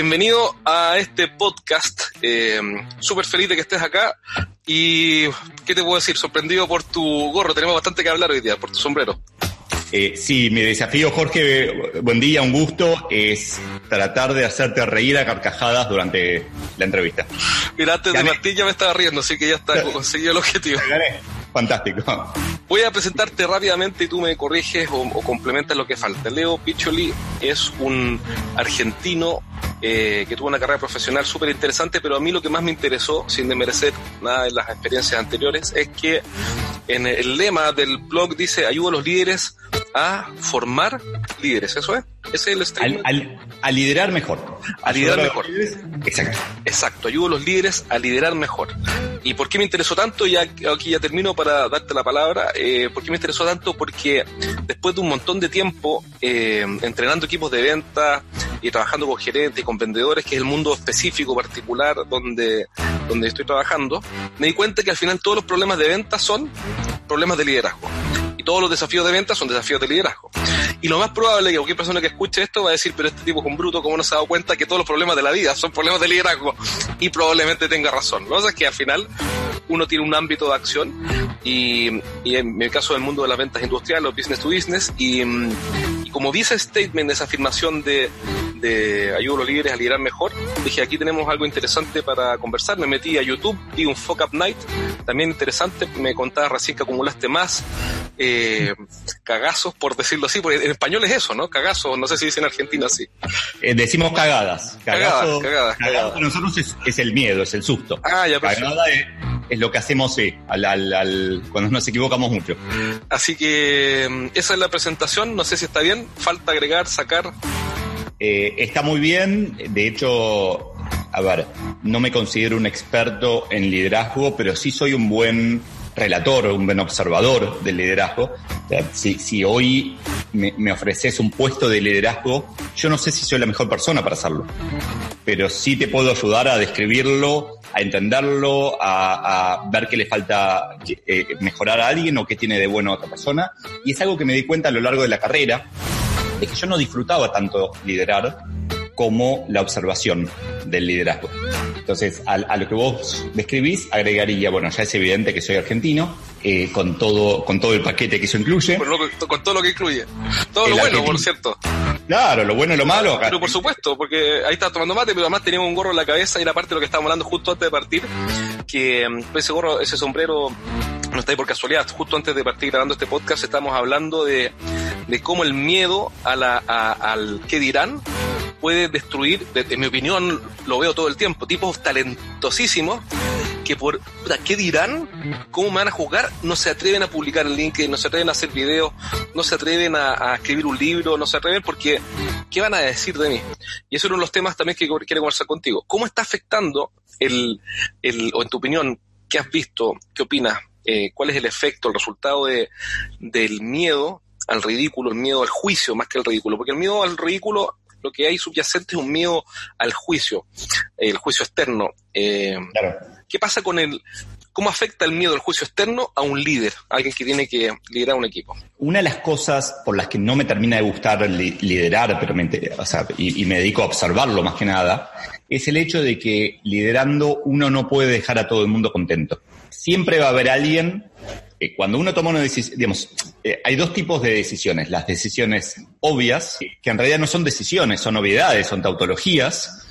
bienvenido a este podcast. Eh, Súper feliz de que estés acá. Y, ¿qué te puedo decir? Sorprendido por tu gorro. Tenemos bastante que hablar hoy día, por tu sombrero. Eh, sí, mi desafío, Jorge, buen día, un gusto, es tratar de hacerte reír a carcajadas durante la entrevista. Mira, antes de Martín ya me estaba riendo, así que ya está conseguido el objetivo. Fantástico. Voy a presentarte rápidamente y tú me corriges o, complementas lo que falta. Leo Picholi es un argentino eh, que tuvo una carrera profesional súper interesante, pero a mí lo que más me interesó, sin demerecer nada de las experiencias anteriores, es que en el lema del blog dice ayuda a los líderes a formar líderes, ¿eso es? Ese es el a liderar mejor. A liderar mejor. Exacto. Exacto, ayudo a los líderes a liderar mejor. ¿Y por qué me interesó tanto? Ya aquí ya termino para darte la palabra. Eh, ¿Por qué me interesó tanto? Porque después de un montón de tiempo eh, entrenando equipos de venta y trabajando con gerentes y con vendedores, que es el mundo específico, particular, donde, donde estoy trabajando, me di cuenta que al final todos los problemas de venta son problemas de liderazgo. Y todos los desafíos de venta son desafíos de liderazgo. Y lo más probable es que cualquier persona que escuche esto va a decir, pero este tipo es un bruto, ¿cómo no se ha dado cuenta que todos los problemas de la vida son problemas de liderazgo? Y probablemente tenga razón. Lo que pasa es que al final uno tiene un ámbito de acción y, en mi caso el mundo de las ventas industriales, los business to business, y, y como vi ese statement, esa afirmación de, de ayuda a los líderes a liderar mejor, dije aquí tenemos algo interesante para conversar. Me metí a YouTube, vi un Fuck Up Night, también interesante, me contabas recién que acumulaste más eh, cagazos, por decirlo así, porque en español es eso, ¿no? Cagazos, no sé si dice en Argentina así. Eh, decimos cagadas. Cagazo, cagadas, cagadas, Para nosotros es, es, el miedo, es el susto. Ah, ya, Cagada es, es, lo que hacemos sí, al, al, al, cuando nos equivocamos mucho. Así que mm, esa es la presentación, no sé si está bien, falta agregar, sacar. Eh, está muy bien, de hecho, a ver, no me considero un experto en liderazgo, pero sí soy un buen relator, un buen observador del liderazgo. Si, si, hoy me, me, ofreces un puesto de liderazgo, yo no sé si soy la mejor persona para hacerlo, pero sí te puedo ayudar a describirlo, a entenderlo, a, a ver qué le falta eh, mejorar a alguien o qué tiene de bueno a otra persona. Y es algo que me di cuenta a lo largo de la carrera, de que yo no disfrutaba tanto liderar como la observación del liderazgo. Entonces, a, a, lo que vos describís, agregaría, bueno, ya es evidente que soy argentino, eh, con todo con todo el paquete que eso incluye. Con, lo, con todo lo que incluye. Todo el lo bueno, por cierto. Claro, lo bueno y lo malo. Acá. Pero por supuesto, porque ahí estás tomando mate, pero además teníamos un gorro en la cabeza y era parte de lo que estábamos hablando justo antes de partir, que ese gorro, ese sombrero no está ahí por casualidad. Justo antes de partir grabando este podcast estamos hablando de, de cómo el miedo a la, a, al qué dirán puede destruir, en mi opinión, lo veo todo el tiempo, tipos talentosísimos que por qué dirán, cómo me van a juzgar, no se atreven a publicar el link, no se atreven a hacer videos, no se atreven a, a, escribir un libro, no se atreven porque ¿qué van a decir de mí? Y eso es uno de los temas también que quiero conversar contigo. ¿Cómo está afectando el, el o en tu opinión, qué has visto, qué opinas, eh, cuál es el efecto, el resultado de, del miedo al ridículo, el miedo al juicio más que al ridículo? Porque el miedo al ridículo lo que hay subyacente es un miedo al juicio, el juicio externo. Eh, claro. ¿Qué pasa con el, cómo afecta el miedo al juicio externo a un líder, a alguien que tiene que liderar un equipo? Una de las cosas por las que no me termina de gustar li liderar, pero me, o sea, y, y me dedico a observarlo más que nada, es el hecho de que liderando uno no puede dejar a todo el mundo contento. Siempre va a haber alguien cuando uno toma una decisión, digamos, eh, hay dos tipos de decisiones. Las decisiones obvias, que en realidad no son decisiones, son obviedades, son tautologías.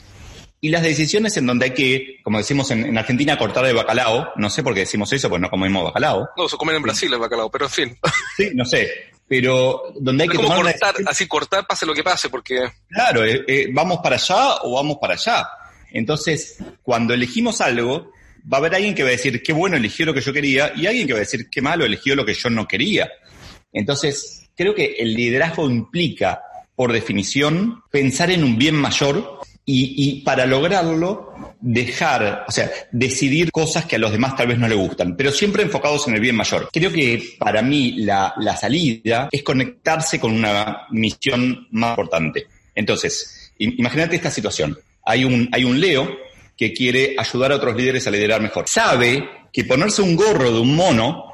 Y las decisiones en donde hay que, como decimos en, en Argentina, cortar el bacalao. No sé por qué decimos eso, pues no comemos bacalao. No, se comen en Brasil el bacalao, pero en fin. Sí, no sé. Pero donde hay que tomar cortar, así cortar, pase lo que pase, porque... Claro, eh, eh, vamos para allá o vamos para allá. Entonces, cuando elegimos algo, va a haber alguien que va a decir, qué bueno, eligió lo que yo quería, y alguien que va a decir, qué malo, eligió lo que yo no quería. Entonces, creo que el liderazgo implica, por definición, pensar en un bien mayor y, para lograrlo, dejar, o sea, decidir cosas que a los demás tal vez no le gustan, pero siempre enfocados en el bien mayor. Creo que para mí la, la salida es conectarse con una misión más importante. Entonces, imagínate esta situación. Hay un, hay un Leo que quiere ayudar a otros líderes a liderar mejor. Sabe que ponerse un gorro de un mono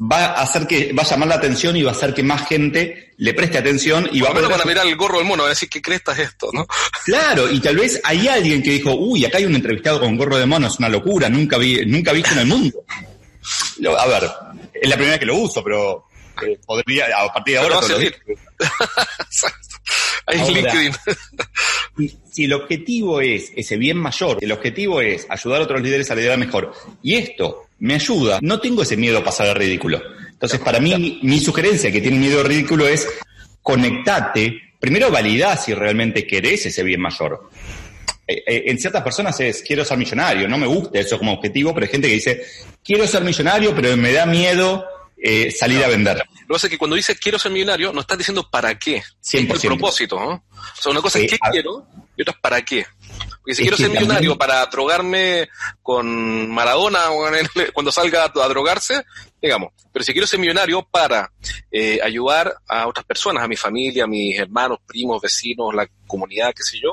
va a hacer que, va a llamar la atención y va a hacer que más gente le preste atención y va a van a mirar el gorro del mono, a decir que cresta es esto, ¿no? Claro, y tal vez hay alguien que dijo, uy, acá hay un entrevistado con gorro de mono, es una locura, nunca vi, nunca visto en el mundo. A ver, es la primera vez que lo uso, pero eh, podría, a partir de ahora... LinkedIn. si el objetivo es ese bien mayor, el objetivo es ayudar a otros líderes a liderar mejor, y esto me ayuda, no tengo ese miedo a pasar al ridículo. Entonces, para mí, mi sugerencia que tiene miedo al ridículo es conectate, primero valida si realmente querés ese bien mayor. Eh, eh, en ciertas personas es quiero ser millonario, no me gusta eso como objetivo, pero hay gente que dice quiero ser millonario, pero me da miedo eh, salir a vender. Lo que pasa es que cuando dices quiero ser millonario, no estás diciendo para qué. 100%. El propósito, ¿no? O sea, una cosa es qué quiero y otra es para qué. Porque si quiero ser millonario para drogarme con Maradona cuando salga a drogarse, digamos. Pero si quiero ser millonario para eh, ayudar a otras personas, a mi familia, a mis hermanos, primos, vecinos, la comunidad, qué sé yo,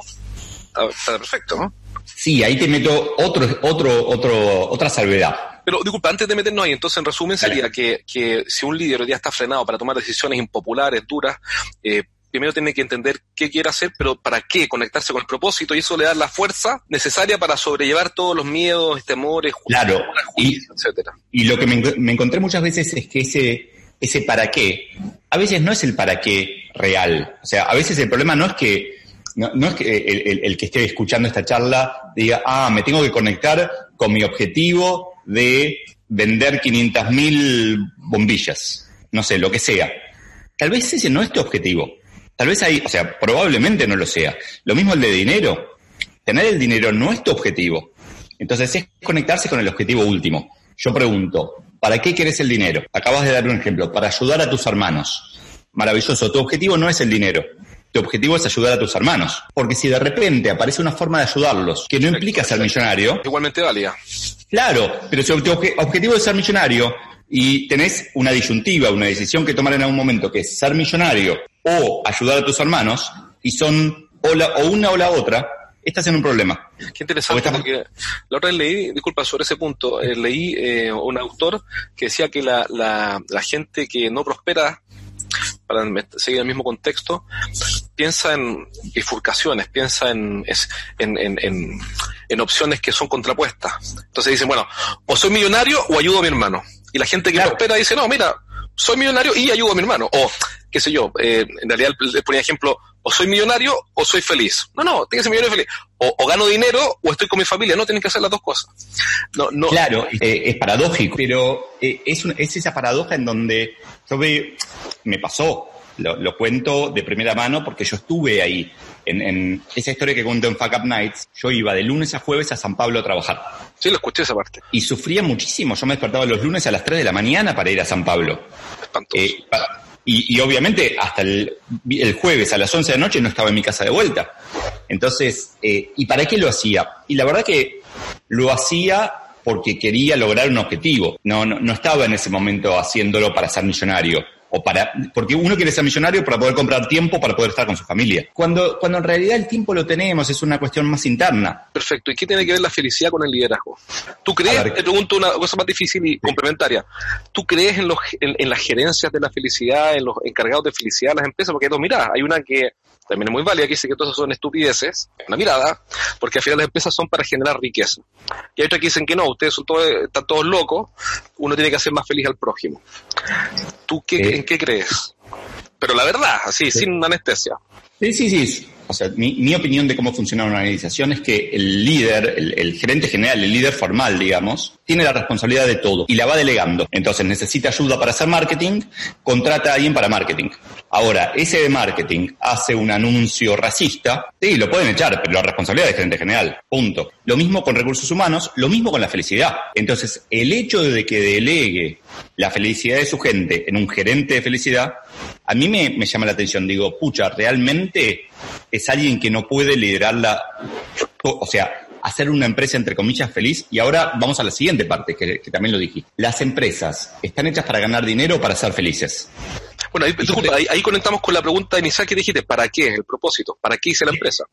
está, perfecto, ¿no? Sí, ahí te meto otro, otro, otro, otra salvedad. Pero disculpa, antes de meternos ahí, entonces en resumen sería que, que, si un líder hoy día está frenado para tomar decisiones impopulares, duras, eh, primero tiene que entender qué quiere hacer, pero para qué, conectarse con el propósito y eso le da la fuerza necesaria para sobrellevar todos los miedos, temores, claro, y, etcétera. Y lo que me, encontré muchas veces es que ese, ese para qué, a veces no es el para qué real. O sea, a veces el problema no es que no, es que el, el, que esté escuchando esta charla diga, ah, me tengo que conectar con mi objetivo de vender 500.000 bombillas. No sé, lo que sea. Tal vez ese no es tu objetivo. Tal vez hay, o sea, probablemente no lo sea. Lo mismo el de dinero. Tener el dinero no es tu objetivo. Entonces es conectarse con el objetivo último. Yo pregunto, ¿para qué quieres el dinero? Acabas de dar un ejemplo, para ayudar a tus hermanos. Maravilloso, tu objetivo no es el dinero. Tu objetivo es ayudar a tus hermanos. Porque si de repente aparece una forma de ayudarlos que no implica ser millonario. Igualmente valía. Claro, pero si tu objetivo es ser millonario y tenés una disyuntiva, una decisión que tomar en algún momento, que es ser millonario o ayudar a tus hermanos, y son o, o una o la otra, estás en un problema. Qué interesante, porque la otra vez leí, disculpa, sobre ese punto, eh, leí eh, un autor que decía que la, la, la gente que no prospera para seguir el mismo contexto, piensa en bifurcaciones, piensa en, en, en, en, opciones que son contrapuestas. Entonces dicen, bueno, o soy millonario o ayudo a mi hermano. Y la gente que prospera dice, no, mira, soy millonario y ayudo a mi hermano. O, qué sé yo, eh, en realidad le ponía ejemplo, o soy millonario o soy feliz. No, no, tiene que ser millonario y feliz. O, gano dinero o estoy con mi familia. No, tienen que hacer las dos cosas. No, no. Claro, eh, es paradójico, pero eh, es, es esa paradoja en donde yo veo, me pasó, lo, cuento de primera mano porque yo estuve ahí. En, esa historia que cuento en Fuck Up Nights, yo iba de lunes a jueves a San Pablo a trabajar. Sí, lo escuché esa parte. Y sufría muchísimo. Yo me despertaba los lunes a las 3 de la mañana para ir a San Pablo. Eh, y, obviamente hasta el, jueves a las 11 de la noche no estaba en mi casa de vuelta. Entonces, eh, ¿y para qué lo hacía? Y la verdad que lo hacía porque quería lograr un objetivo. No, no, no estaba en ese momento haciéndolo para ser millonario o para, porque uno quiere ser millonario para poder comprar tiempo para poder estar con su familia. Cuando, cuando en realidad el tiempo lo tenemos, es una cuestión más interna. Perfecto. ¿Y qué tiene que ver la felicidad con el liderazgo? ¿Tú crees, te pregunto una cosa más difícil y complementaria, ¿tú crees en, los, en, las gerencias de la felicidad, en los encargados de felicidad de las empresas? Porque dos miradas. Hay una que también es muy válida, que dice que todas son estupideces, una mirada, porque al final las empresas son para generar riqueza. Y hay otra que dicen que no, ustedes son todos, están todos locos, uno tiene que hacer más feliz al prójimo. ¿Tú qué, eh. en qué crees? Pero la verdad, así, sin anestesia. Sí, sí, sí. O sea, mi, opinión de cómo funciona una organización es que el líder, el, gerente general, el líder formal, digamos, tiene la responsabilidad de todo y la va delegando. Entonces necesita ayuda para hacer marketing, contrata a alguien para marketing. Ahora, ese de marketing hace un anuncio racista, sí, lo pueden echar, pero la responsabilidad es gerente general. Punto. Lo mismo con recursos humanos, lo mismo con la felicidad. Entonces, el hecho de que delegue la felicidad de su gente en un gerente de felicidad, a mí me, llama la atención. Digo, pucha, realmente es alguien que no puede liderarla, o sea, hacer una empresa entre comillas feliz. Y ahora vamos a la siguiente parte, que, también lo dije. Las empresas están hechas para ganar dinero o para ser felices. Bueno, ahí, ahí, conectamos con la pregunta inicial que dijiste, ¿para qué? El propósito, ¿para qué hice la empresa?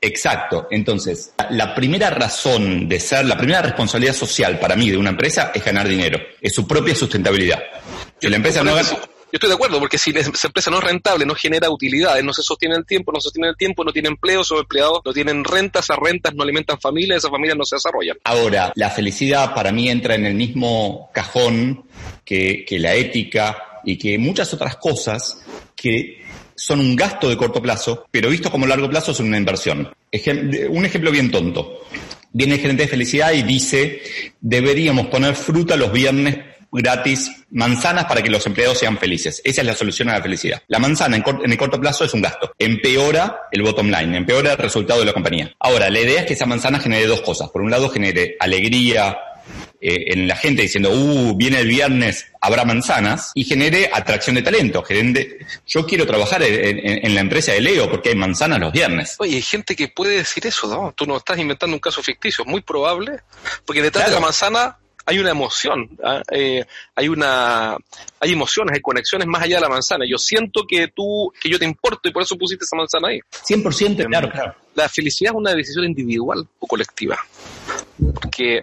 Exacto. Entonces, la primera razón de ser, la primera responsabilidad social para mí de una empresa es ganar dinero, es su propia sustentabilidad. Si la empresa no gana, yo estoy de acuerdo, porque si esa empresa no es rentable, no genera utilidades, no se sostiene el tiempo, no se sostiene el tiempo, no tiene empleo, son empleados no tienen rentas, esas rentas no alimentan familias, esas familias no se desarrollan. Ahora, la felicidad para mí entra en el mismo cajón que, que la ética y que muchas otras cosas que son un gasto de corto plazo, pero visto como largo plazo son una inversión. un ejemplo bien tonto. Viene el gerente de felicidad y dice, deberíamos poner fruta los viernes gratis manzanas para que los empleados sean felices. Esa es la solución a la felicidad. La manzana en, el corto plazo es un gasto. Empeora el bottom line, empeora el resultado de la compañía. Ahora, la idea es que esa manzana genere dos cosas. Por un lado, genere alegría, eh, en la gente diciendo, uh, viene el viernes, habrá manzanas, y genere atracción de talento. yo quiero trabajar en, la empresa de Leo porque hay manzanas los viernes. Oye, hay gente que puede decir eso, ¿no? Tú no estás inventando un caso ficticio, muy probable, porque detrás de la manzana hay una emoción, ¿ah? eh, hay una, hay emociones, hay conexiones más allá de la manzana. Yo siento que tú, que yo te importo y por eso pusiste esa manzana ahí. 100%, claro, claro. La felicidad es una decisión individual o colectiva. Porque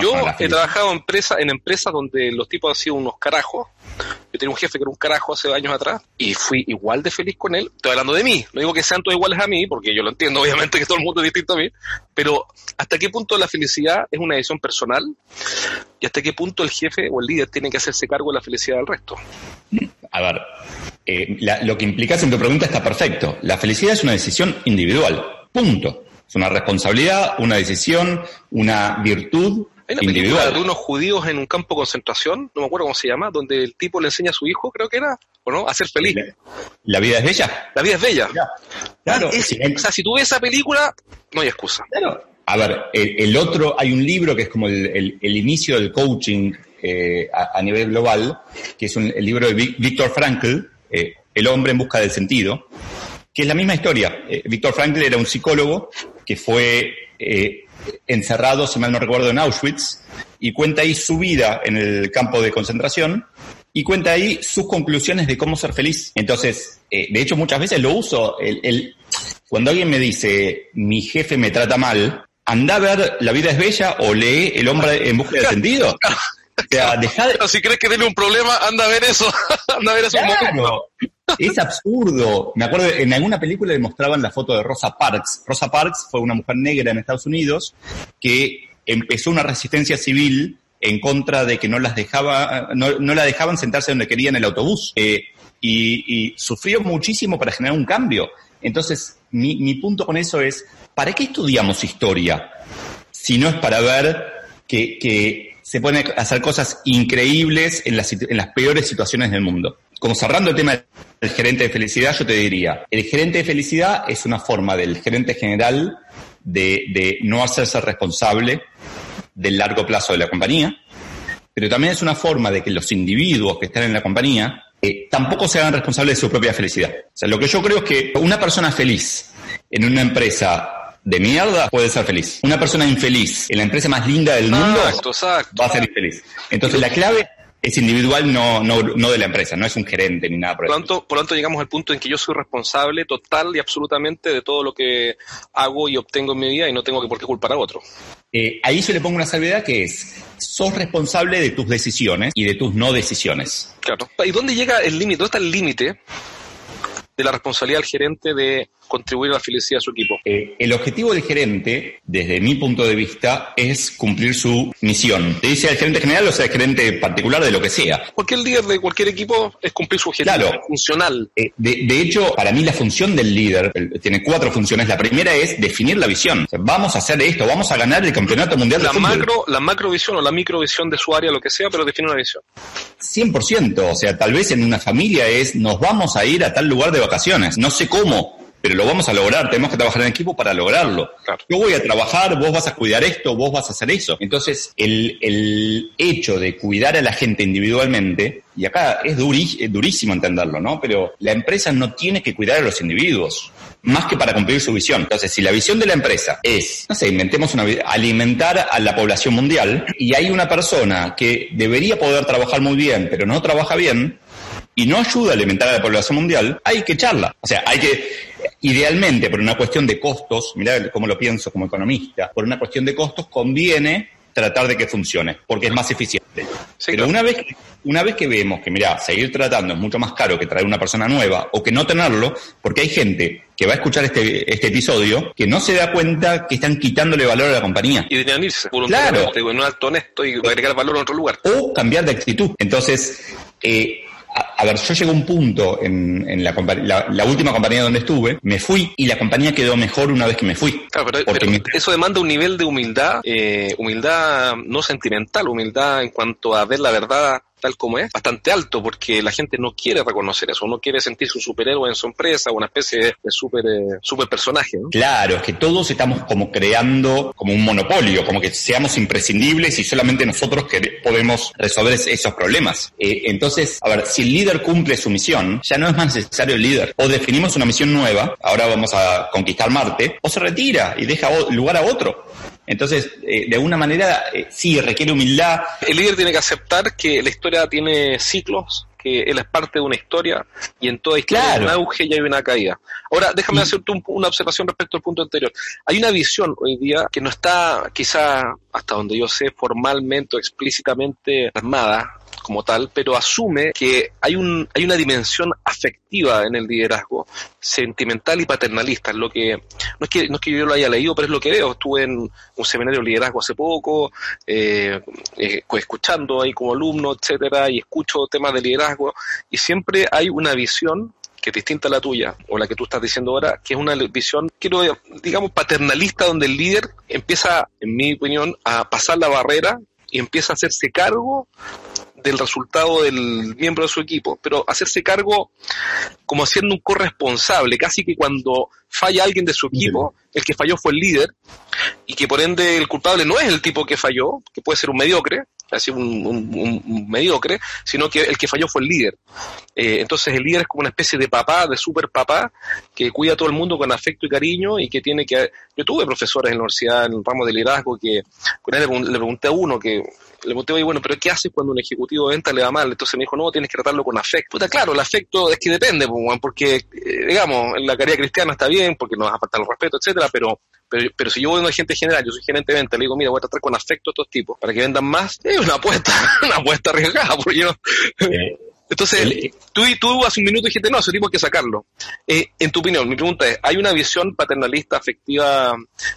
yo he trabajado en, empresa, en empresas donde los tipos han sido unos carajos. Yo tenía un jefe que era un carajo hace años atrás y fui igual de feliz con él. Estoy hablando de mí. No digo que sean todos iguales a mí, porque yo lo entiendo, obviamente, que todo el mundo es distinto a mí. Pero ¿hasta qué punto la felicidad es una decisión personal? ¿Y hasta qué punto el jefe o el líder tiene que hacerse cargo de la felicidad del resto? A ver, eh, lo que implicas en tu pregunta está perfecto. La felicidad es una decisión individual. Punto. Es una responsabilidad, una decisión, una virtud hay una película de unos judíos en un campo de concentración, no me acuerdo cómo se llama, donde el tipo le enseña a su hijo, creo que era, ¿o no? A ser feliz. La, vida es bella. La vida es bella. Claro. o sea, si tú ves esa película, no hay excusa. Claro. A ver, el, otro, hay un libro que es como el, inicio del coaching eh, a, nivel global, que es un, el libro de Víctor Frankl, eh, El hombre en busca del sentido, que es la misma historia. Eh, Víctor Frankl era un psicólogo que fue encerrado, si mal no recuerdo, en Auschwitz, y cuenta ahí su vida en el campo de concentración y cuenta ahí sus conclusiones de cómo ser feliz. Entonces, eh, de hecho, muchas veces lo uso. El, cuando alguien me dice, mi jefe me trata mal, anda a ver La vida es bella o lee El hombre en busca de sentido. O sea, deja de... Si crees que tiene un problema, anda a ver eso. anda a ver eso Es absurdo. Me acuerdo, en alguna película le mostraban la foto de Rosa Parks. Rosa Parks fue una mujer negra en Estados Unidos que empezó una resistencia civil en contra de que no las dejaba, no, la dejaban sentarse donde querían en el autobús. Eh, y, sufrió muchísimo para generar un cambio. Entonces, mi, punto con eso es, ¿para qué estudiamos historia? Si no es para ver que, que se pueden hacer cosas increíbles en las, en las peores situaciones del mundo. Como cerrando el tema del gerente de felicidad, yo te diría, el gerente de felicidad es una forma del gerente general de, de no hacerse responsable del largo plazo de la compañía, pero también es una forma de que los individuos que están en la compañía eh, tampoco se hagan responsables de su propia felicidad. O sea, lo que yo creo es que una persona feliz en una empresa de mierda puede ser feliz. Una persona infeliz en la empresa más linda del mundo va a ser infeliz. Entonces la clave es individual, no, no, no de la empresa, no es un gerente ni nada por, por tanto, por lo tanto, llegamos al punto en que yo soy responsable total y absolutamente de todo lo que hago y obtengo en mi vida y no tengo que por qué culpar a otro. Eh, ahí yo le pongo una salvedad que es, sos responsable de tus decisiones y de tus no decisiones. Claro. ¿Y dónde llega el límite? ¿Dónde está el límite de la responsabilidad del gerente de contribuir a la felicidad de su equipo? Eh, el objetivo del gerente, desde mi punto de vista, es cumplir su misión. Te dice el gerente general o sea el gerente particular de lo que sea. Cualquier líder de cualquier equipo es cumplir su objetivo claro, funcional. Eh, de, hecho, para mí la función del líder tiene cuatro funciones. La primera es definir la visión. vamos a hacer esto, vamos a ganar el campeonato mundial la de fútbol. macro, La macrovisión o la microvisión de su área, lo que sea, pero definir una visión. 100%. O sea, tal vez en una familia es nos vamos a ir a tal lugar de vacaciones. No sé cómo, pero lo vamos a lograr, tenemos que trabajar en equipo para lograrlo. Yo voy a trabajar, vos vas a cuidar esto, vos vas a hacer eso. Entonces, el, el hecho de cuidar a la gente individualmente, y acá es, durísimo entenderlo, ¿no? Pero la empresa no tiene que cuidar a los individuos, más que para cumplir su visión. Entonces, si la visión de la empresa es, no sé, inventemos una alimentar a la población mundial, y hay una persona que debería poder trabajar muy bien, pero no trabaja bien, y no ayuda a alimentar a la población mundial, hay que echarla. O sea, hay que, idealmente, por una cuestión de costos, mirá cómo lo pienso como economista, por una cuestión de costos conviene tratar de que funcione, porque es más eficiente. Pero una vez, una vez que vemos que, mira, seguir tratando es mucho más caro que traer una persona nueva o que no tenerlo, porque hay gente que va a escuchar este, este episodio que no se da cuenta que están quitándole valor a la compañía. Y deberían irse claro. en un honesto y agregar valor en otro lugar. O cambiar de actitud. Entonces, eh, a, ver, yo llegué a un punto en, en la, la, última compañía donde estuve, me fui y la compañía quedó mejor una vez que me fui. Claro, pero, eso demanda un nivel de humildad, eh, humildad no sentimental, humildad en cuanto a ver la verdad tal como es, bastante alto, porque la gente no quiere reconocer eso, no quiere sentirse un superhéroe en su empresa, una especie de super, eh, super personaje. Claro, es que todos estamos como creando como un monopolio, como que seamos imprescindibles y solamente nosotros que podemos resolver esos problemas. Eh, entonces, a ver, si el líder cumple su misión, ya no es más necesario el líder. O definimos una misión nueva, ahora vamos a conquistar Marte, o se retira y deja lugar a otro. Entonces, eh, de alguna manera, eh, sí, requiere humildad. El líder tiene que aceptar que la historia tiene ciclos, que él es parte de una historia y en toda historia hay un auge y hay una caída. Ahora, déjame hacerte una observación respecto al punto anterior. Hay una visión hoy día que no está, quizá, hasta donde yo sé, formalmente o explícitamente armada como tal, pero asume que hay, un, hay una dimensión afectiva en el liderazgo, sentimental y paternalista. lo que, no, es que, no es que yo lo haya leído, pero es lo que veo. Estuve en un seminario de liderazgo hace poco, eh, eh, escuchando ahí como alumno, etcétera, y escucho temas de liderazgo, y siempre hay una visión que es distinta a la tuya, o la que tú estás diciendo ahora, que es una visión, quiero, digamos, paternalista, donde el líder empieza, en mi opinión, a pasar la barrera y empieza a hacerse cargo del resultado del miembro de su equipo, pero hacerse cargo como siendo un corresponsable, casi que cuando falla alguien de su equipo, el que falló fue el líder, y que por ende el culpable no es el tipo que falló, que puede ser un mediocre, así un, un, mediocre, sino que el que falló fue el líder. Eh, entonces el líder es como una especie de papá, de super papá, que cuida a todo el mundo con afecto y cariño y que tiene que... Yo tuve profesores en la universidad en el ramo de liderazgo que con él le pregunté a uno que le pregunté, bueno, pero ¿qué haces cuando un ejecutivo de venta le va mal? Entonces me dijo, no, tienes que tratarlo con afecto. Puta, claro, el afecto es que depende, porque, eh, digamos, en la carrera cristiana está bien, porque nos va a faltar el respeto, etcétera, pero, pero, pero si yo voy a una gente general, yo soy gerente de venta, le digo, mira, voy a tratar con afecto a estos tipos para que vendan más, es una apuesta, una apuesta arriesgada, porque yo... Entonces, tú, tú hace un minuto dijiste, no, ese tipo hay que sacarlo. Eh, en tu opinión, mi pregunta es, ¿hay una visión paternalista, afectiva,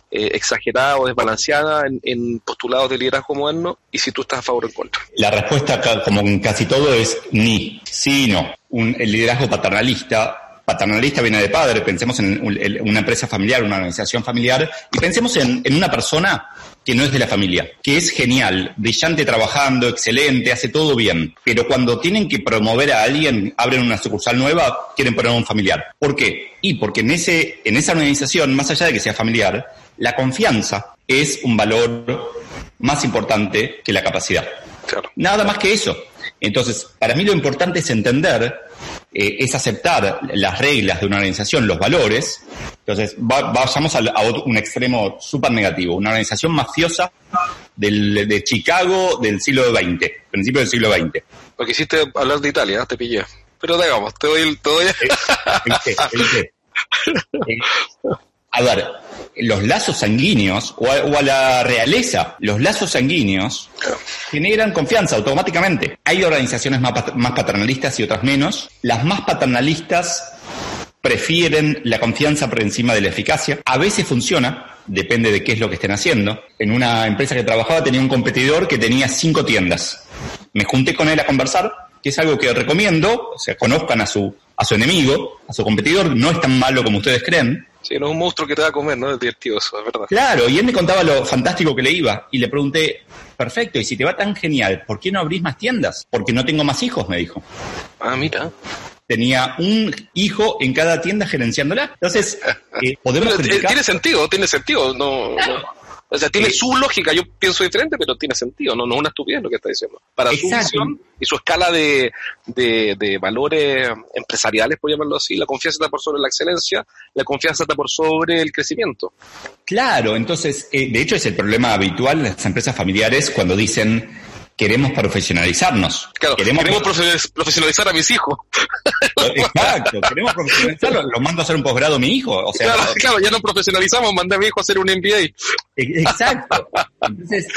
eh, exagerada o desbalanceada en, postulados de liderazgo moderno? Y si tú estás a favor o en contra. La respuesta, como en casi todo, es ni, sí y no. Un, el liderazgo paternalista paternalista viene de padre, pensemos en una empresa familiar, una organización familiar, y pensemos en, en, una persona que no es de la familia, que es genial, brillante trabajando, excelente, hace todo bien, pero cuando tienen que promover a alguien, abren una sucursal nueva, quieren poner a un familiar. ¿Por qué? Y porque en, ese, en esa organización, más allá de que sea familiar, la confianza es un valor más importante que la capacidad. Nada más que eso. Entonces, para mí lo importante es entender, eh, es aceptar las reglas de una organización, los valores. Entonces, vayamos a, un extremo súper negativo, una organización mafiosa del, de Chicago del siglo XX, principio del siglo XX. Lo que hiciste hablar de Italia, te pillé. Pero digamos, te doy el... Te doy... a ver, los lazos sanguíneos o a, la realeza, los lazos sanguíneos generan confianza automáticamente. Hay organizaciones más, paternalistas y otras menos. Las más paternalistas prefieren la confianza por encima de la eficacia. A veces funciona, depende de qué es lo que estén haciendo. En una empresa que trabajaba tenía un competidor que tenía cinco tiendas. Me junté con él a conversar, que es algo que recomiendo, o sea, conozcan a su, a su enemigo, a su competidor, no es tan malo como ustedes creen. Sí, no es un monstruo que te va a comer, ¿no? Es divertido eso, es verdad. Claro, y él me contaba lo fantástico que le iba. Y le pregunté, perfecto, y si te va tan genial, ¿por qué no abrís más tiendas? Porque no tengo más hijos, me dijo. Ah, mira. Tenía un hijo en cada tienda gerenciándola. Entonces, eh, podemos... Tiene sentido, tiene sentido. no o sea, tiene su lógica, yo pienso diferente, pero tiene sentido, no, no es una estupidez lo que está diciendo. Para su visión y su escala de, de, valores empresariales, por llamarlo así, la confianza está por sobre la excelencia, la confianza está por sobre el crecimiento. Claro, entonces, eh, de hecho es el problema habitual en las empresas familiares cuando dicen queremos profesionalizarnos. Claro, queremos, profesionalizar a mis hijos. Exacto, queremos profesionalizarlo, lo mando a hacer un posgrado a mi hijo. O sea, claro, ya no profesionalizamos, mandé a mi hijo a hacer un MBA. Exacto. Entonces,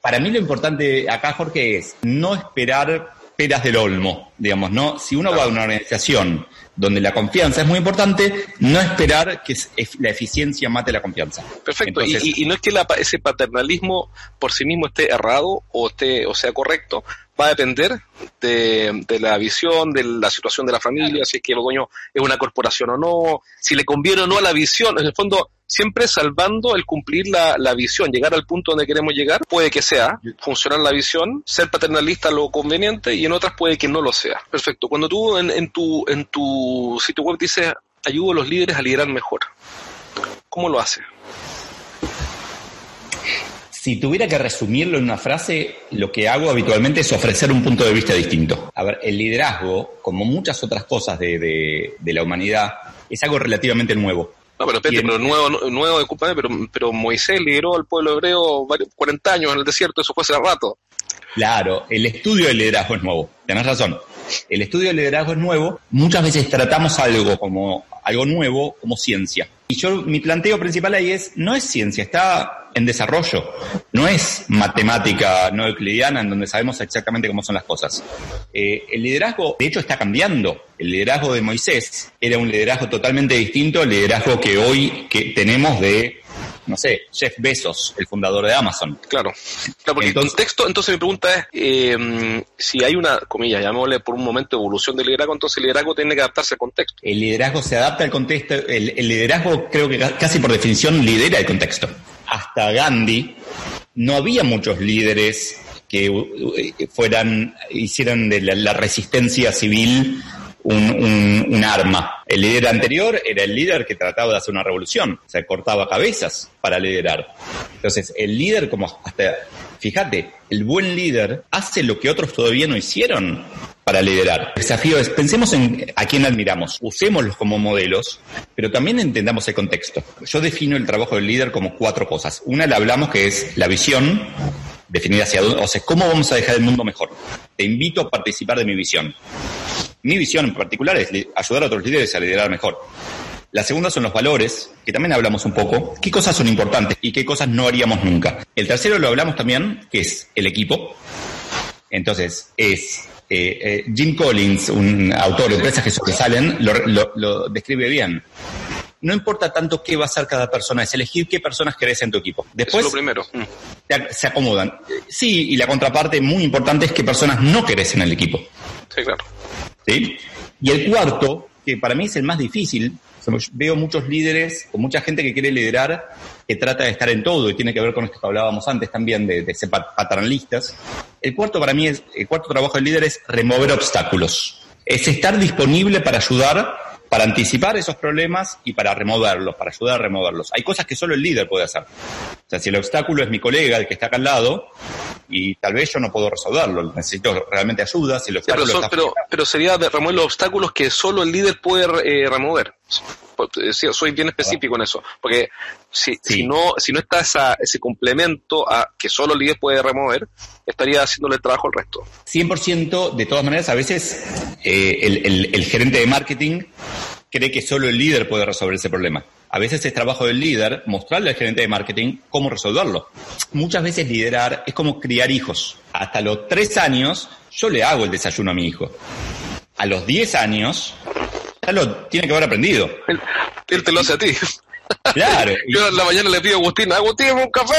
para mí lo importante acá, Jorge, es no esperar peras del olmo, digamos, ¿no? Si uno va a una organización donde la confianza es muy importante, no esperar que la eficiencia mate la confianza. Perfecto, y, no es que ese paternalismo por sí mismo esté errado o, esté, o sea correcto, va a depender de, la visión, de la situación de la familia, si es que el dueño es una corporación o no, si le conviene o no a la visión, en el fondo siempre salvando el cumplir la, la, visión, llegar al punto donde queremos llegar, puede que sea funcionar la visión, ser paternalista lo conveniente y en otras puede que no lo sea. Perfecto. Cuando tú en, en tu, en tu sitio web dices ayudo a los líderes a liderar mejor, ¿cómo lo hace? Si tuviera que resumirlo en una frase, lo que hago habitualmente es ofrecer un punto de vista distinto. A ver, el liderazgo, como muchas otras cosas de, de la humanidad, es algo relativamente nuevo. No, pero espérate, pero nuevo, nuevo, discúlpame, pero, pero Moisés lideró al pueblo hebreo varios, 40 años en el desierto, eso fue hace rato. Claro, el estudio del liderazgo es nuevo, tenés razón. El estudio del liderazgo es nuevo, muchas veces tratamos algo como algo nuevo como ciencia. Y yo, mi planteo principal ahí es, no es ciencia, está en desarrollo. No es matemática no euclidiana en donde sabemos exactamente cómo son las cosas. Eh, el liderazgo, de hecho, está cambiando. El liderazgo de Moisés era un liderazgo totalmente distinto al liderazgo que hoy que tenemos de no sé, Jeff Bezos, el fundador de Amazon. Claro, claro porque entonces, el contexto, entonces mi pregunta es, eh, si hay una, comillas, llamémosle por un momento evolución del liderazgo, entonces el liderazgo tiene que adaptarse al contexto. El liderazgo se adapta al contexto, el, el liderazgo creo que casi por definición lidera el contexto. Hasta Gandhi no había muchos líderes que eh, fueran, hicieran de la resistencia civil un, arma. El líder anterior era el líder que trataba de hacer una revolución, o sea, cortaba cabezas para liderar. Entonces, el líder como hasta, fíjate, el buen líder hace lo que otros todavía no hicieron para liderar. El desafío es, pensemos en a quién admiramos, usémoslos como modelos, pero también entendamos el contexto. Yo defino el trabajo del líder como cuatro cosas. Una la hablamos que es la visión, definida hacia dónde, o sea, cómo vamos a dejar el mundo mejor. Te invito a participar de mi visión. Mi visión en particular es ayudar a otros líderes a liderar mejor. La segunda son los valores, que también hablamos un poco, qué cosas son importantes y qué cosas no haríamos nunca. El tercero lo hablamos también, que es el equipo. Entonces, es eh, eh, Jim Collins, un autor de empresas que sobresalen, lo, lo, describe bien. No importa tanto qué va a hacer cada persona, es elegir qué personas querés en tu equipo. Después, lo primero. Se acomodan. Sí, y la contraparte muy importante es qué personas no querés en el equipo. Sí, claro. ¿Sí? Y el cuarto, que para mí es el más difícil, veo muchos líderes o mucha gente que quiere liderar que trata de estar en todo y tiene que ver con esto que hablábamos antes también de, ser paternalistas. El cuarto para mí es, el cuarto trabajo del líder es remover obstáculos. Es estar disponible para ayudar, para anticipar esos problemas y para removerlos, para ayudar a removerlos. Hay cosas que solo el líder puede hacer. O sea, si el obstáculo es mi colega, el que está acá al lado, y tal vez yo no puedo resolverlo, necesito realmente ayuda. Si pero, pero, sería remover los obstáculos que solo el líder puede eh, remover. Pues, eh, soy bien específico en eso, porque si, si no si no está esa, ese complemento a que solo el líder puede remover, estaría haciéndole el trabajo al resto. 100% de todas maneras, a veces eh, el, el gerente de marketing cree que solo el líder puede resolver ese problema. A veces es trabajo del líder mostrarle al gerente de marketing cómo resolverlo. Muchas veces liderar es como criar hijos. Hasta los tres años yo le hago el desayuno a mi hijo. A los diez años ya lo tiene que haber aprendido. Él, te lo hace a ti. Claro. Yo en la mañana le pido a Agustín, Agustín, un café.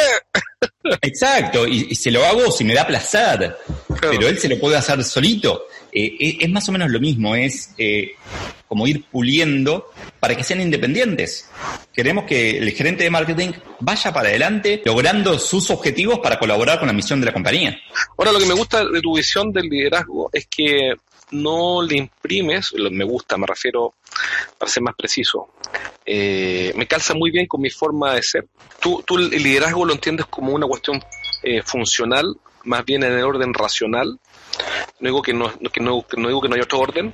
Exacto, y, se lo hago si me da placer, pero él se lo puede hacer solito. Eh, eh, es más o menos lo mismo, es eh, como ir puliendo para que sean independientes. Queremos que el gerente de marketing vaya para adelante logrando sus objetivos para colaborar con la misión de la compañía. Ahora, lo que me gusta de tu visión del liderazgo es que no le imprimes, me gusta, me refiero, para ser más preciso, eh, me calza muy bien con mi forma de ser. Tú, tú el liderazgo lo entiendes como una cuestión eh, funcional, más bien en el orden racional, no digo que no, que no, digo que no hay otro orden,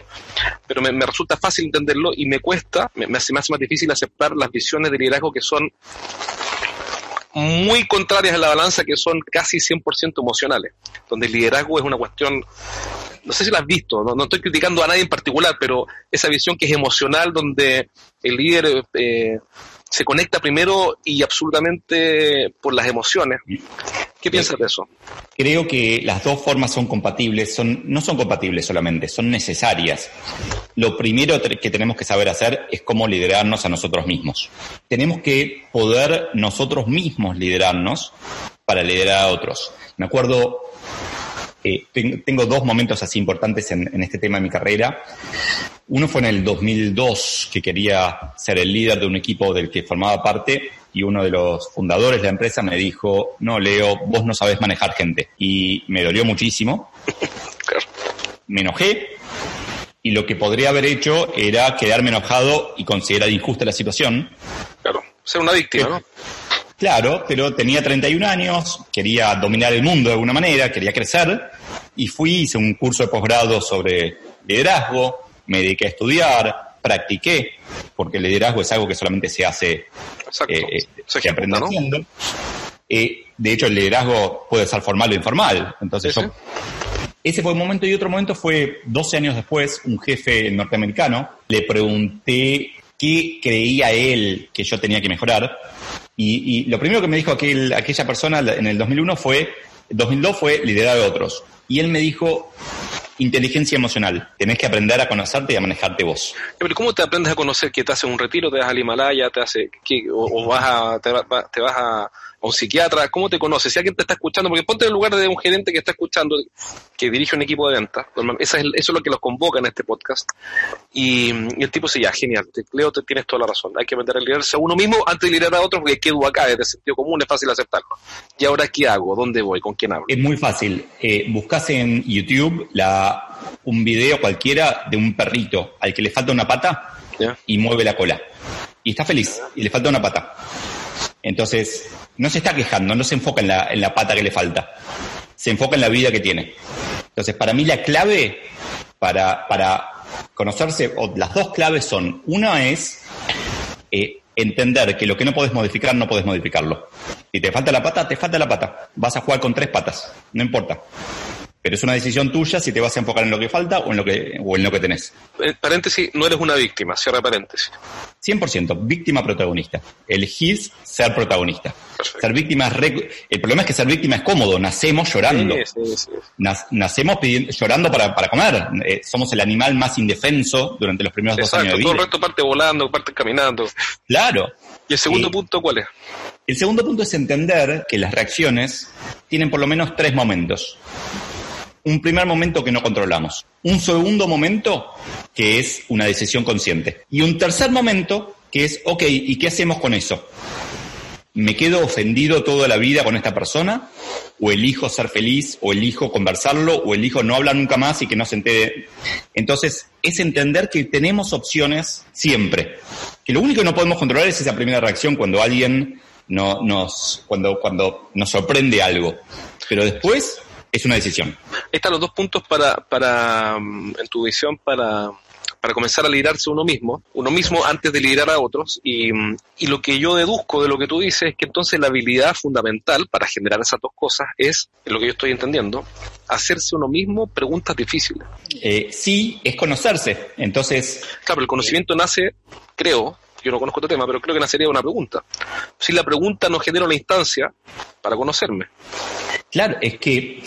pero me, resulta fácil entenderlo y me cuesta, me, hace, más difícil aceptar las visiones de liderazgo que son muy contrarias a la balanza, que son casi 100% emocionales, donde el liderazgo es una cuestión, no sé si lo has visto, no, estoy criticando a nadie en particular, pero esa visión que es emocional, donde el líder eh, se conecta primero y absolutamente por las emociones. ¿Qué piensas de eso? Creo que las dos formas son compatibles, son, no son compatibles solamente, son necesarias. Lo primero que tenemos que saber hacer es cómo liderarnos a nosotros mismos. Tenemos que poder nosotros mismos liderarnos para liderar a otros. Me acuerdo, eh, tengo dos momentos así importantes en, en este tema de mi carrera. Uno fue en el 2002, que quería ser el líder de un equipo del que formaba parte y uno de los fundadores de la empresa me dijo, no, Leo, vos no sabés manejar gente. Y me dolió muchísimo. Me enojé y lo que podría haber hecho era quedarme enojado y considerar injusta la situación. Claro, ser una víctima, ¿no? Claro, pero tenía 31 años, quería dominar el mundo de alguna manera, quería crecer y fui, hice un curso de posgrado sobre liderazgo, me dediqué a estudiar, practiqué, porque el liderazgo es algo que solamente se hace, eh, se, aprende haciendo. Eh, de hecho, el liderazgo puede ser formal o informal. Entonces, ese fue un momento y otro momento fue 12 años después, un jefe norteamericano, le pregunté qué creía él que yo tenía que mejorar. Y, lo primero que me dijo aquel, aquella persona en el 2001 fue, 2002 fue liderar a otros. Y él me dijo, inteligencia emocional. Tenés que aprender a conocerte y a manejarte vos. Pero ¿cómo te aprendes a conocer que te hace un retiro, te vas al Himalaya, te hace que, o, vas a, te, te vas a un psiquiatra, ¿cómo te conoces? Si alguien te está escuchando, porque ponte en el lugar de un gerente que está escuchando, que dirige un equipo de venta, eso es, eso es lo que los convoca en este podcast, y, el tipo se ya, genial, te, Leo, te tienes toda la razón, hay que aprender a liderarse a uno mismo antes de liderar a otros, porque qué duda acá, es de sentido común, es fácil aceptarlo. ¿Y ahora qué hago? ¿Dónde voy? ¿Con quién hablo? Es muy fácil, eh, buscas en YouTube la, un video cualquiera de un perrito al que le falta una pata y mueve la cola. Y está feliz, y le falta una pata. Entonces, no se está quejando, no se enfoca en la, en la pata que le falta, se enfoca en la vida que tiene. Entonces, para mí la clave para, para conocerse, o las dos claves son, una es eh, entender que lo que no puedes modificar, no puedes modificarlo. Si te falta la pata, te falta la pata. Vas a jugar con tres patas, no importa. Pero es una decisión tuya si te vas a enfocar en lo que falta o en lo que, o en lo que tenés. Eh, paréntesis, no eres una víctima, cierra paréntesis. 100%, víctima protagonista. Elegís ser protagonista. Ser víctima es El problema es que ser víctima es cómodo, nacemos llorando. nacemos llorando para, para comer. Eh, somos el animal más indefenso durante los primeros dos años de vida. todo el resto parte volando, parte caminando. Claro. ¿Y el segundo punto cuál es? El segundo punto es entender que las reacciones tienen por lo menos tres momentos un primer momento que no controlamos, un segundo momento que es una decisión consciente y un tercer momento que es, ok, ¿y qué hacemos con eso? ¿Me quedo ofendido toda la vida con esta persona? ¿O elijo ser feliz? ¿O elijo conversarlo? ¿O elijo no hablar nunca más y que no se entere? Entonces, es entender que tenemos opciones siempre. Que lo único que no podemos controlar es esa primera reacción cuando alguien no, nos, cuando, cuando nos sorprende algo. Pero después es una decisión. Están los dos puntos para, para mm, en tu visión, para, para comenzar a liderarse uno mismo, uno mismo antes de liderar a otros. Y, mm, y, lo que yo deduzco de lo que tú dices es que entonces la habilidad fundamental para generar esas dos cosas es, en lo que yo estoy entendiendo, hacerse uno mismo preguntas difíciles. Eh, sí, es conocerse. Entonces. Claro, el conocimiento nace, creo, yo no conozco este tema, pero creo que nacería una pregunta. Si la pregunta no genera una instancia para conocerme. Claro, es que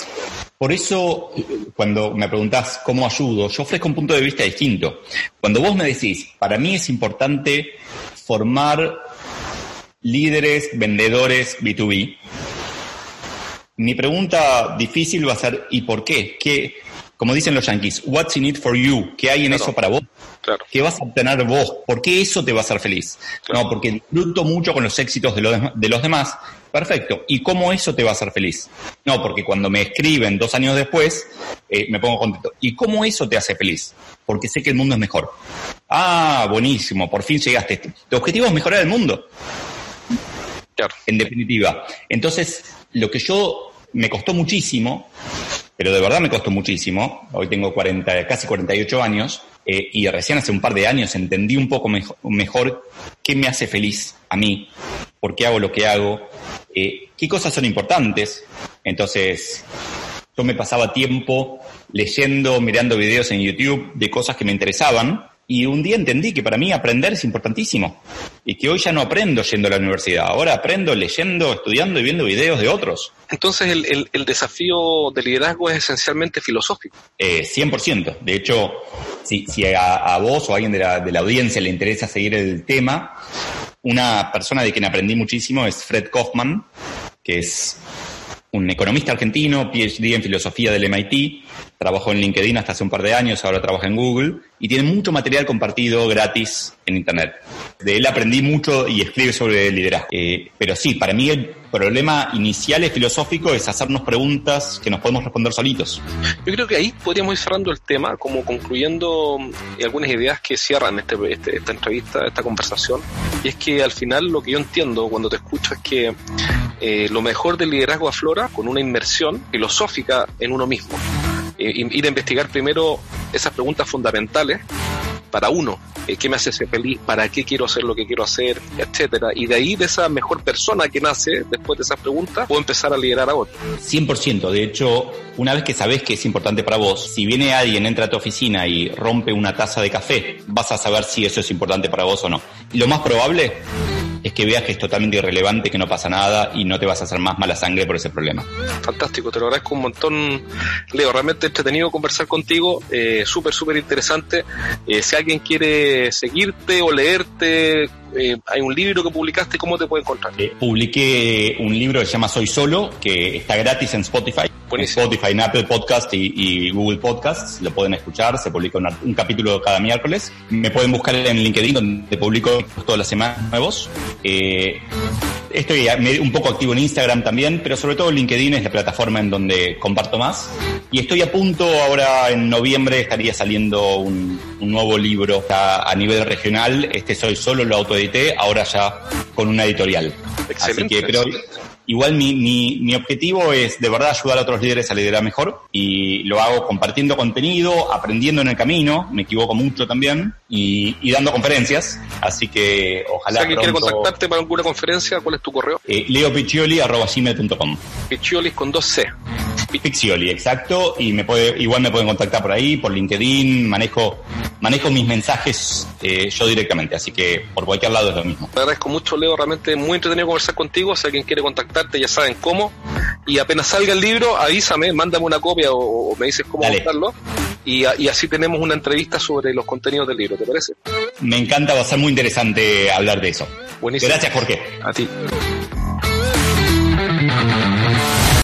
por eso, cuando me preguntás cómo ayudo, yo ofrezco un punto de vista distinto. Cuando vos me decís, para mí es importante formar líderes, vendedores B2B, mi pregunta difícil va a ser, ¿y por qué? ¿Qué como dicen los yankees, what's in it for you? ¿Qué hay en eso para vos? ¿Qué vas a obtener vos? ¿Por qué eso te va a hacer feliz? No, porque disfruto mucho con los éxitos de de los demás. Perfecto. ¿Y cómo eso te va a hacer feliz? No, porque cuando me escriben dos años después, eh, me pongo contento. ¿Y cómo eso te hace feliz? Porque sé que el mundo es mejor. Ah, buenísimo, por fin llegaste. Tu objetivo es mejorar el mundo. Claro. En definitiva. Entonces, lo que yo me costó muchísimo pero de verdad me costó muchísimo. Hoy tengo 40, casi 48 años eh, y recién hace un par de años entendí un poco mejor, qué me hace feliz a mí, por qué hago lo que hago, eh, qué cosas son importantes. Entonces, yo me pasaba tiempo leyendo, mirando videos en YouTube de cosas que me interesaban, Y un día entendí que para mí aprender es importantísimo y que hoy ya no aprendo yendo a la universidad, ahora aprendo leyendo, estudiando y viendo videos de otros. Entonces el, el, desafío de liderazgo es esencialmente filosófico. Eh, 100%. De hecho, si, si a, vos o a alguien de la, de la audiencia le interesa seguir el tema, una persona de quien aprendí muchísimo es Fred Kaufman, que es un economista argentino, PhD en filosofía del MIT, trabajó en LinkedIn hasta hace un par de años, ahora trabaja en Google y tiene mucho material compartido gratis en Internet. De él aprendí mucho y escribe sobre liderazgo. Eh, pero sí, para mí el problema inicial y filosófico es hacernos preguntas que nos podemos responder solitos. Yo creo que ahí podríamos ir cerrando el tema, como concluyendo eh, algunas ideas que cierran este, este, esta entrevista, esta conversación. Y es que al final lo que yo entiendo cuando te escucho es que eh, lo mejor del liderazgo aflora con una inmersión filosófica en uno mismo. Eh, ir a investigar primero esas preguntas fundamentales para uno, eh, qué me hace ser feliz, para qué quiero hacer lo que quiero hacer, etcétera. Y de ahí, de esa mejor persona que nace después de esas preguntas, puedo empezar a liderar a otro. 100%. De hecho, una vez que sabes que es importante para vos, si viene alguien, entra a tu oficina y rompe una taza de café, vas a saber si eso es importante para vos o no. Y lo más probable es que veas que es totalmente irrelevante, que no pasa nada y no te vas a hacer más mala sangre por ese problema. Fantástico, te lo agradezco un montón, Leo. Realmente entretenido conversar contigo, eh, súper, súper interesante. Eh, si alguien quiere seguirte o leerte, eh, hay un libro que publicaste, ¿cómo te puede encontrar? publiqué un libro que se llama Soy Solo, que está gratis en Spotify. En Spotify, en Apple Podcast y, Google Podcasts, lo pueden escuchar, se publica un capítulo cada miércoles. Me pueden buscar en LinkedIn, donde publico todas las semanas nuevos. Eh, estoy un poco activo en Instagram también, pero sobre todo LinkedIn es la plataforma en donde comparto más. Y estoy a punto, ahora en noviembre estaría saliendo un, nuevo libro a, nivel regional. Este soy solo, lo autoedité, ahora ya con una editorial. Excelente. Así que, Igual mi, mi, mi, objetivo es de verdad ayudar a otros líderes a liderar mejor y lo hago compartiendo contenido, aprendiendo en el camino, me equivoco mucho también y, y dando conferencias, así que ojalá... Alguien quiere contactarte para alguna conferencia, ¿cuál es tu correo? Eh, leopiccioli.com Piccioli con dos C. Piccioli, exacto, y me puede, igual me pueden contactar por ahí, por LinkedIn, manejo, manejo mis mensajes eh, yo directamente, así que por cualquier lado es lo mismo. Te agradezco mucho, Leo, realmente muy entretenido conversar contigo, si alguien quiere contactarte ya saben cómo, y apenas salga el libro, avísame, mándame una copia o, me dices cómo buscarlo, y, y así tenemos una entrevista sobre los contenidos del libro, ¿te parece? Me encanta, va a ser muy interesante hablar de eso. Buenísimo. Gracias, Jorge. A ti.